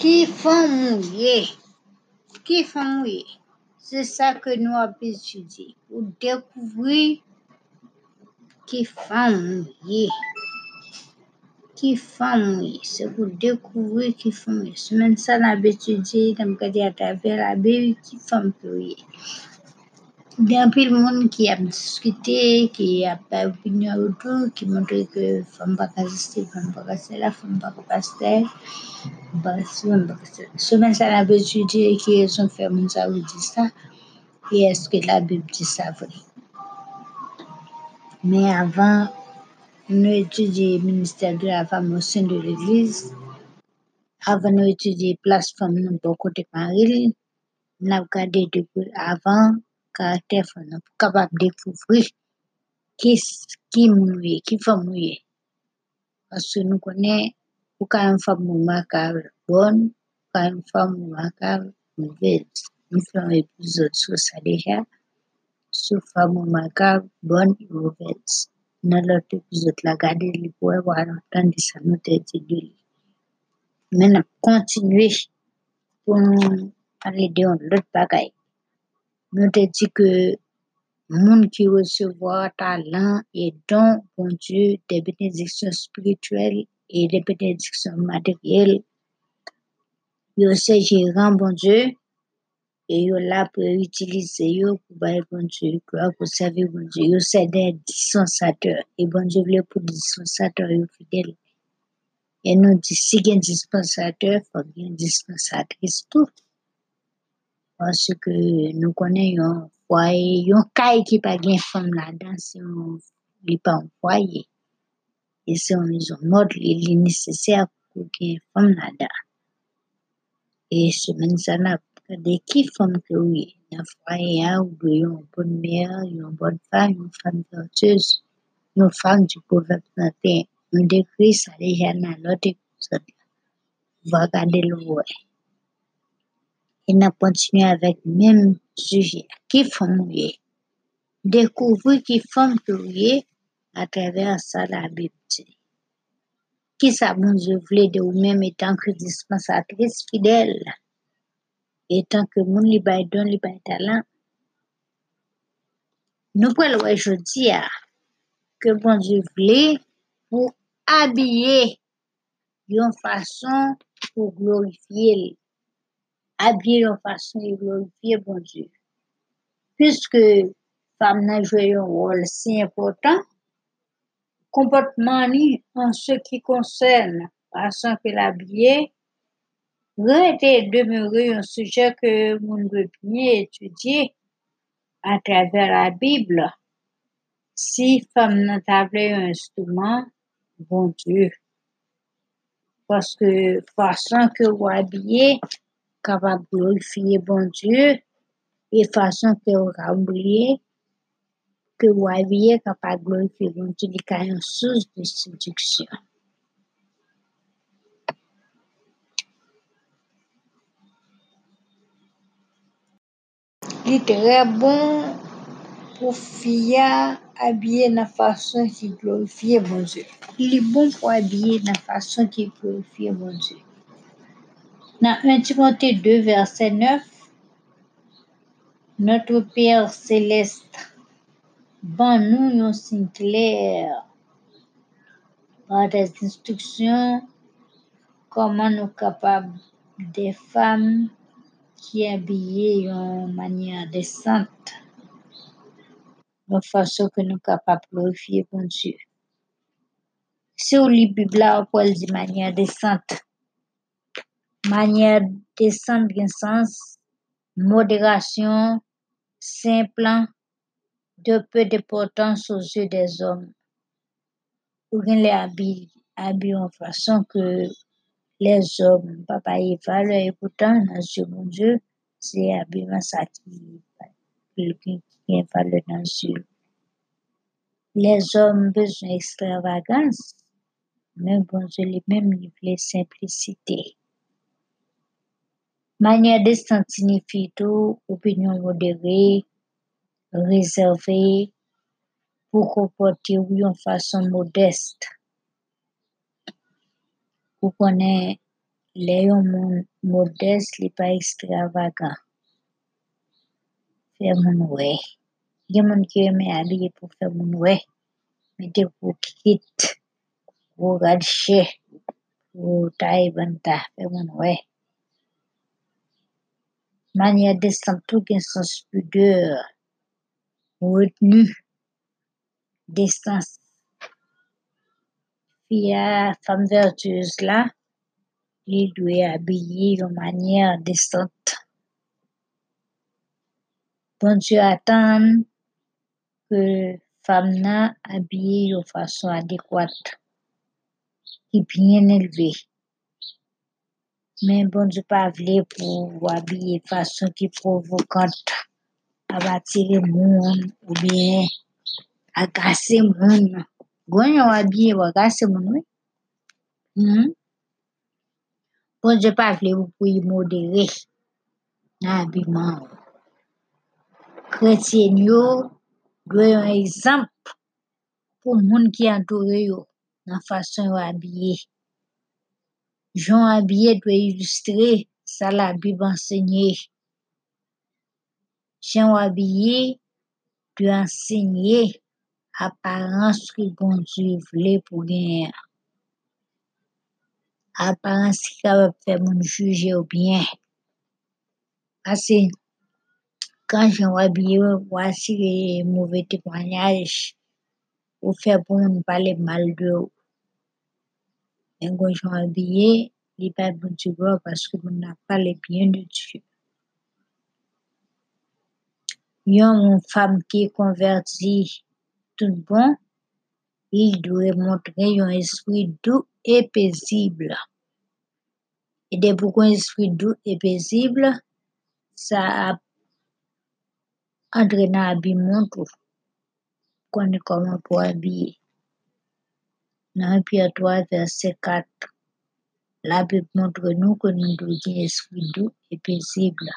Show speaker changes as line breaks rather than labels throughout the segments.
Qui font mouiller? Qui font mouiller? C'est ça que nous avons étudié pour découvrir qui font mouiller. Qui font mouiller? C'est pour découvrir qui font mouiller. Semaine ça, nous avons étudié, nous avons à travers la Bible qui font mouiller. Bien plus le monde qui a discuté, qui a pas opinion autour, qui montre que femme pas casister, femme pas casser là, femme pas pasteur, pas femme pas casser. Ça, nous avons étudié qui ont fait mon ça ou dit ça, et est-ce que la Bible dit ça vrai. Mais avant, nous étudier le ministère de la femme au sein de l'église, avant nous étudier place femme nous pour côté Marie, nous avons regardé depuis avant caractère pour capable découvrir qui qui mouillé, qui femme mouillé. Parce que nous connaissons pour quand une femme remarquable bonne, quand une femme remarquable mauvaise. Nous faisons un épisode sur ça déjà, sur femme remarquable bonne et mauvaise. Dans l'autre épisode, la garder les pour avoir entendu ça, nous t'ai dit de lui. Maintenant, continuer pour nous parler de l'autre bagaille. Nous t'ai dit que monde qui recevoir talent et don, bon Dieu, des bénédictions spirituelles et des bénédictions matérielles, yo c'est gérant, bon Dieu, et yo là pour utiliser yo pour bon Dieu, pour servir bon Dieu. Yo c'est des dispensateurs, et bon Dieu voulait pour dispensateurs yo fidèles. Et nous dit, si il y a un dispensateur, faut qu'il y dispensatrice tout. Parce que nous connaissons un foyer, un caille qui pas gain femme là-dedans, c'est un, il pas un foyer. Et c'est une maison morte, il est nécessaire pour qu'il y ait une femme là-dedans. Et n'a pas de qui femme que oui. Le foyer, ou bien une bonne mère, une bonne femme, une femme vertueuse, une femme du proverbe 31. Nous décrit ça déjà dans l'autre épisode. On va regarder le Et nous continuons avec le même sujet. Qui font mouiller? Découvrir qui font mouiller à travers ça la Bible. Qui ça bon de vous-même étant que dispensatrice fidèle, étant que mon li bay don, li bay talent. Nous pouvons le jeudi que bon Dieu voulait pour habiller d'une façon pour glorifier, habiller d'une façon pour glorifier bon Dieu. Puisque femme n'a joué un rôle si important, comportement en ce qui concerne façon que l'habiller, été demeurer un sujet que nous devons bien étudier à travers la Bible. Si femme n'a pas un instrument, bon Dieu, parce que façon que vous habillez, kapab glorifiye bon Diyo, e fason ke ou ka oubliye, ke ou avye kapab glorifiye bon Diyo, li ka yon souz de seduksyon. Li tre bon pou fia abye nan fason ki glorifiye bon Diyo. Li bon pou abye nan fason ki glorifiye bon Diyo. Dans 1 Timothée 2, verset 9, notre Père céleste, bon nous un signe clair par des instructions comment nous capables des femmes qui habillées d'une manière décente, de façon que nous capables de glorifier bon Dieu. Si on lit la Bible, on peut dire manière décente. Sens, modération, simple, de peu d'importance aux yeux des hommes. Bien les habits, en façon que les hommes, papa y valeur, et pourtant, dans de mon Dieu, c'est habillement ça qui, qui, qui valeur dans yeux. Les hommes besoin d'extravagance, mais bon Dieu lui-même, il voulait simplicité. Manière décente signifie tout, opinion modérée, réservée, pour comporter d'une façon modeste. Vous connaissez le yon moun modeste li pa ekstravagant. Fè moun wè. Gen moun ki reme abye pou fè moun wè. Mete pou kit, pou radche, pou taye banta, fè moun wè. Manye destan tou gen sens pudeur, retenu, destans. Fiya fam vertueuse la, li dwe abye yon manye destant. Bon Dieu atan ke fam nan abye yon fason adekwat, ki bien elve. Men bon bonjou pa vle pou wabye fason ki provokant abatire moun ou bien agase moun. Gwen yon wabye wakase moun wè? Hmm? Bon Bonjou pa vle pou pou yi modere nan abiman. Kretyen yo dwe yon ekzamp pou moun ki antore yo nan fason yo Jon abye dwe ilustre sa la bib ensegnye. Jen abye dwe ensegnye aparence ki bon Dieu vle pou gen. Aparence ki kapab fè moun juje ou bien. Ase, kan jen abye wasi mouve témoignage, ou fè pou moun pale mal de ou. Men kon jen abye, li pa bon Dieu gwa paske moun na pale bien de Dieu. Yon moun fam ki konverti tout bon, il dwe montre yon esprit doux et paisible. E de pou kon esprit doux et paisible, sa ap andre nan abimon tou. Konen koman pou abye. Nan Pierre 3 verset 4, la Bib montre nou kon nou dwe gen esprit doux et paisible.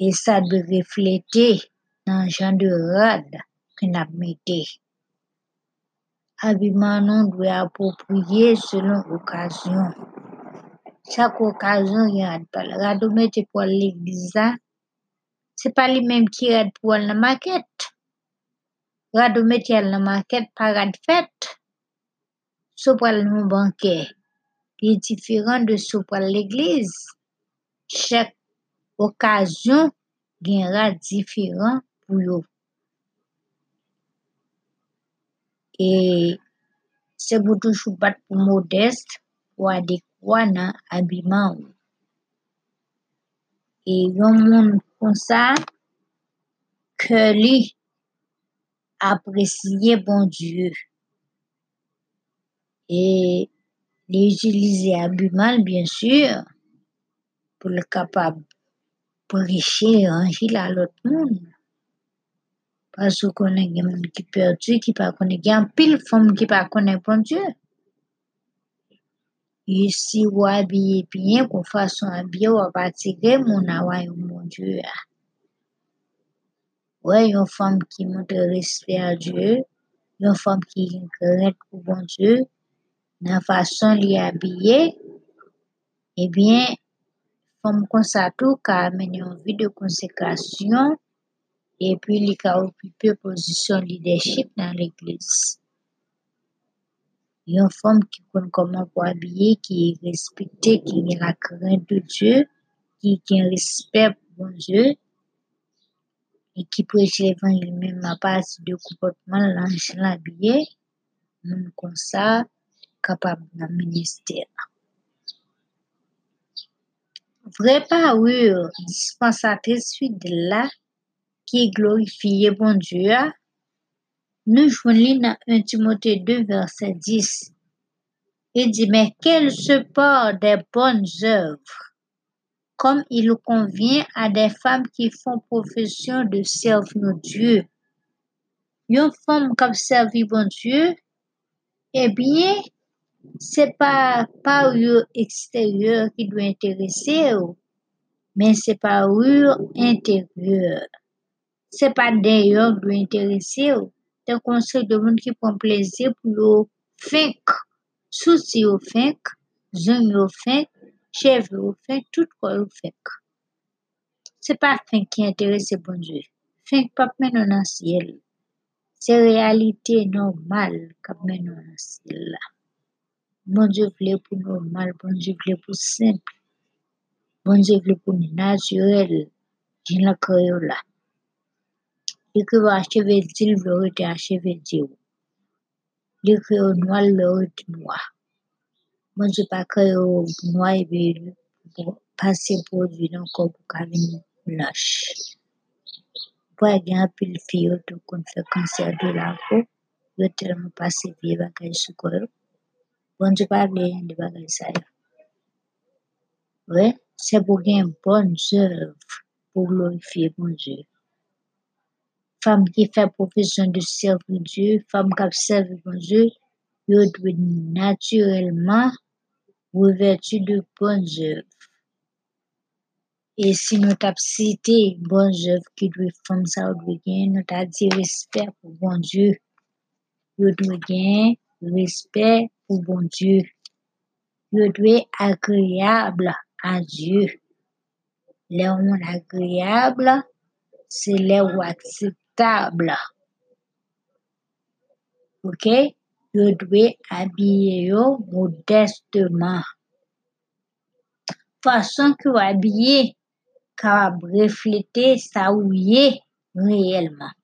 E sa dwe reflete nan jan de rad ki nap mette. Abiman nou dwe apopriye selon okasyon. Chak okasyon yon rad pal. Rad ou mette pou al l'egliza, se pa li menm ki rad pou al nan maket. Rad ou mette al nan maket pa rad fet. Sou pal nou banke, li diferan de sou pal l'egliz. Chak okasyon gen rad diferan pou yo. E se pou toujou bat pou modeste, pou adekwa nan abiman ou. E yon moun kon sa, ke li apresye bon Dieu. E li utilize abiman, bien sur, pou le kapab preche anji la lot moun. Pasou konen gen moun ki perdu, ki pa konen gen pil fom ki pa konen bon Dieu. E si ou abye bien, kon fason abye ou ap atire moun away ou bon Dieu. Ouè yon fom ki montre respect a Dieu, yon fom ki kret pou bon Dieu, nan fason li abye, ebyen, fom konsa tou ka amene yon vi de konsekrasyon, epi li ka okipe posisyon leadership nan l'Eglise. Yon fom ki kon koman pou abye, ki respite, ki gen la kren de Dieu, ki gen respect pou bon Dieu, e ki preche l'Evangile men ma pati de koupotman lan jen l'abye, moun konsa kapab nan minister. Vre parure dispensatrice fidèle ki glorifiye bon Dieu, nou jwen li nan 1 Timote 2 verset 10. Il dit, mais qu'elle se porte des bonnes œuvres, comme il convient à des femmes qui font profession de servir Dieu. Yon femme kap servi bon Dieu, eh bien, c'est pas parure extérieure qui doit intéresser mais c'est parure intérieure. C'est pas d'ailleurs qui doit intéresser. Te conseil de moun ki pon plaisir pou yo fink, sou si yo fink, zon yo fek, chev ou fèk, tout kwa ou fek. Se pa fèk ki enterese bonjou, fèk pap menon nan siel. Se realite normal kap menon nan siel la. Bon Bonjou vle pou normal, bon bonjou vle pou simple, Bon bonjou vle pou naturel, jen la kreyo la. Li kreyo acheve dil, vle rete acheve di ou. Li kreyo noal, vle ou te noa. Bon Dieu pa kreyo noa e be pase produit nan kon pou ka veni blanche. Po a gen apil fè kanser de la po, yo. Bon de yo. Ouais, se pou gen bonnes œuvres pour glorifier bon Dieu. Femme qui fait profession de servi bon Dieu, yo dwe naturellement revêtu de bonnes œuvres. Et si nous tap cité bonnes œuvres qui ou dwe gen, nous t'a dit respect pour bon Dieu. Dwe gen respect pour bon Dieu. Yo dwe agréable à Dieu. Le moun agréable, c'est le ou acceptable. Ok? Habiller yo modestement. Façon que habillé, kapab refléter ou ye réellement.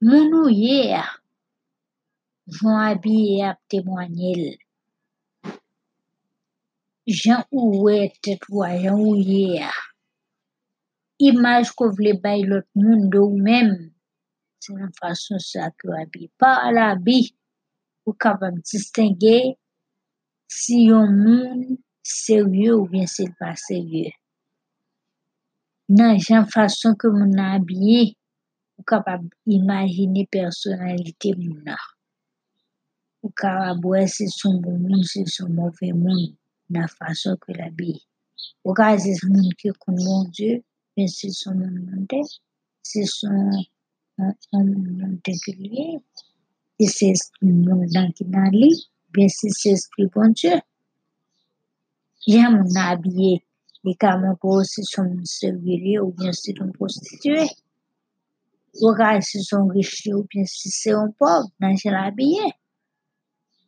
Moun ou ye a, jan habillé ap témoignel. Jan ou we tet ou a, jan ou ye a. Image ko vle bay lot moun de ou même, c'est nan façon sa que ou habillé. Par l'habit, ou kapab distinguer si yon moun sérieux ou bien s'il pas sérieux. Nan jan façon que moun nan habillé, ou kapab imaginer personnalité moun nan. Ou kapab wè si son bon moun, si son mauvais moun, nan façon que l'habillé. Ou ka son moun ki kon son moun monde, si son un moun régulier, si c'est moun nan ki nan li, bien si c'est esprit bon Dieu. Moun nan habillé, li ka montre si son moun sérieux ou bien si son prostitué. Ou ka si son riche ou bien si c'est un pauvre, nan jan l'habillé.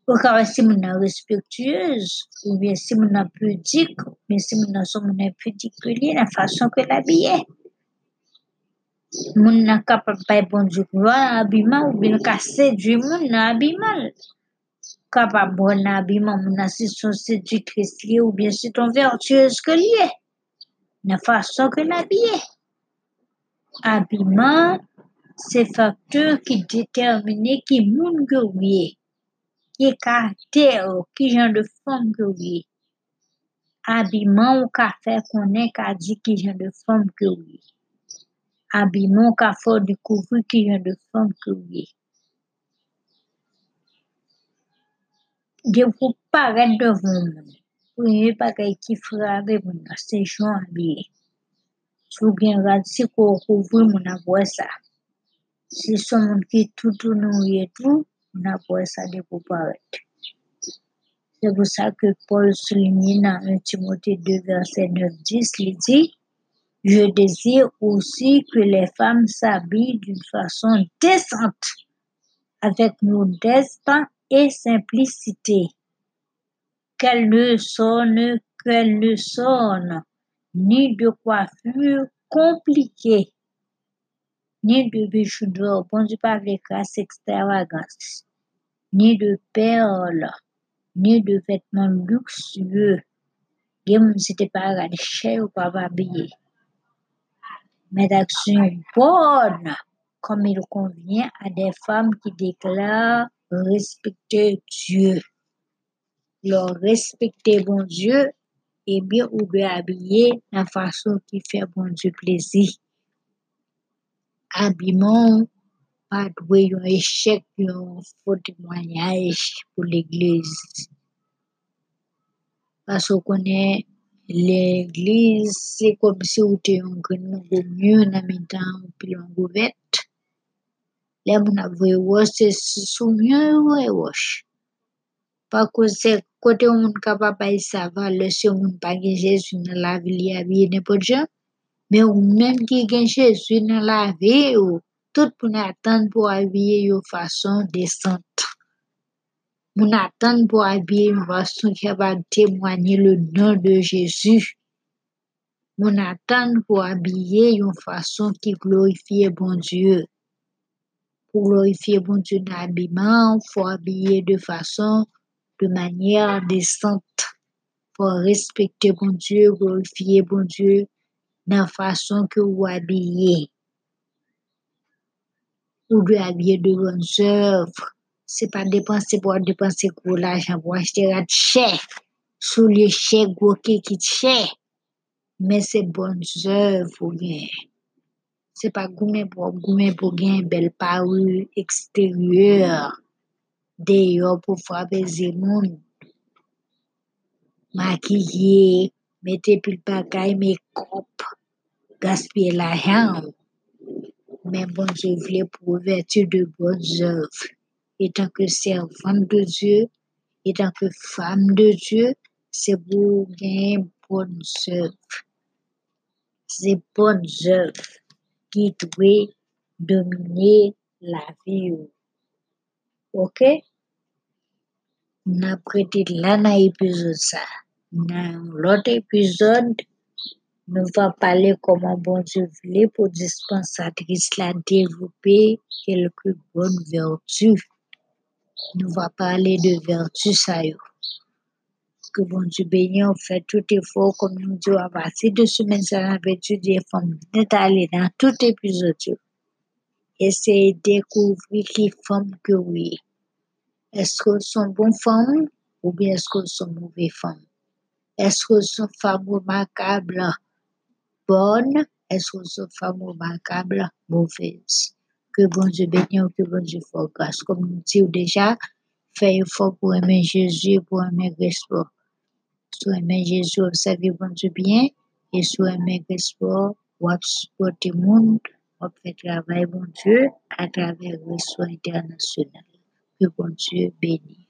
Ou wè si nan respectueuse, ou bien si nan pudique, ou bien si moun nan son moun impudique que li, nan façon que l'habillé. Moun nan kapab bay bon Dieu gloire nan habillement, ou bien ka séduit moun nan habillement. Kapab bon nan habillement, moun nan si ou bien si ton vertueuse que li est. Nan que l'habillé. Habillement, c'est facteur qui détermine ki moun que ou ye. Ki karakter ou, ki jan de femme que ou ye. Habillement ou ka fè konen ka di ki de ou Abimon ka for dikouvri ki yon de fom kouye. Diyo pou paret devon moun. Pou yon pa kay ki frave moun a sejon abye. Sou gen radsi kou kouvri moun apwe sa. Si son moun ki toutou nou yetou, moun apwe sa de pou paret. Se pou sa ke Paul souline nan 1 Timote 2 verset 9-10 li di, Je désire aussi que les femmes s'habillent d'une façon décente, avec modestin et simplicité. Qu'elles ne sonnent, qu'elles ne sonnent, ni de coiffure compliquée, ni de bijoux d'or, bon Dieu pas avec grâce extravagance, ni de perles, ni de vêtements luxueux. Gen moun si te pa rade chè ou pa va habillé. Mais d'actions bonnes, comme il convient à des femmes qui déclarent respecter Dieu. Leur respecter bon Dieu, et bien ou bien habillé la façon qui fait bon Dieu plaisir. Habillement, pa dwe yon échec, yon faux témoignage pour l'église. Parce qu'on connaît l'église, c'est comme si ou te yon gren moun go mieux nan mitan ou pi yon go vet. Le moun ap vwe wosh, se sou mieux wè wosh. Pa koze kote ou moun sa vale se ou moun pa gen Jésus nan la vi li abye nepot jan, men ou menm ki gen Jésus nan la vi ou, tout moun atan pou abye yo fason desante. Moun atan pou abye yon fason ki va témoigner le nom de Jésus. Moun atan pou abye yon fason qui glorifie bon Dieu. Pour glorifier bon Dieu dans l'habillement, il faut habiller de façon, de manière décente. Faut respecter bon Dieu, glorifier bon Dieu dans la façon que vous habillez. Vous devez habiller de bonnes œuvres. C'est pas dépenser pour dépenser gros l'argent pour acheter rat cher. Sous les gros qui cher. Mais c'est bonnes œuvres pour gagner. C'est pas goumer pour pour gagner belle parure extérieure. Dehors pour frapper les monde. Maquiller, mettre pile bagaille, make-up, gaspiller l'argent. Mais bon Dieu voulait pour vertu de bonnes œuvres. Et tant que servante de Dieu, et tant que femme de Dieu, c'est pour gagner bonnes œuvres. C'est bonnes œuvres qui doivent dominer la vie. Ok? N'a prêté là dans l'épisode ça. Dans l'autre épisode, nous va parler comment bon Dieu voulait pour dispensatrice la développer quelques bonnes vertus. Nous va parler de vertus ça. Que bon Dieu bénisse, on fait tout effort comme nous disons à partir de semaine ça va étudier femme aller dans tout épisode. yo. Essayer de découvrir qui femme que oui. Est-ce qu'elles sont bonnes femmes ou bien est-ce qu'elles sont mauvaises femmes? Est-ce qu'elles sont femmes remarquables, bonnes? Est-ce qu'elles sont femmes remarquables, mauvaises? Que bon Dieu bénisse, que bon Dieu fasse grâce. Comme nous disons déjà, fais effort pour aimer Jésus, pour aimer Christ. Si aimer Jésus, observez bon Dieu bien. Et si aimer Christ, ou supporter le monde, ou faire travail bon Dieu à travers le soin international. Que bon Dieu bénisse.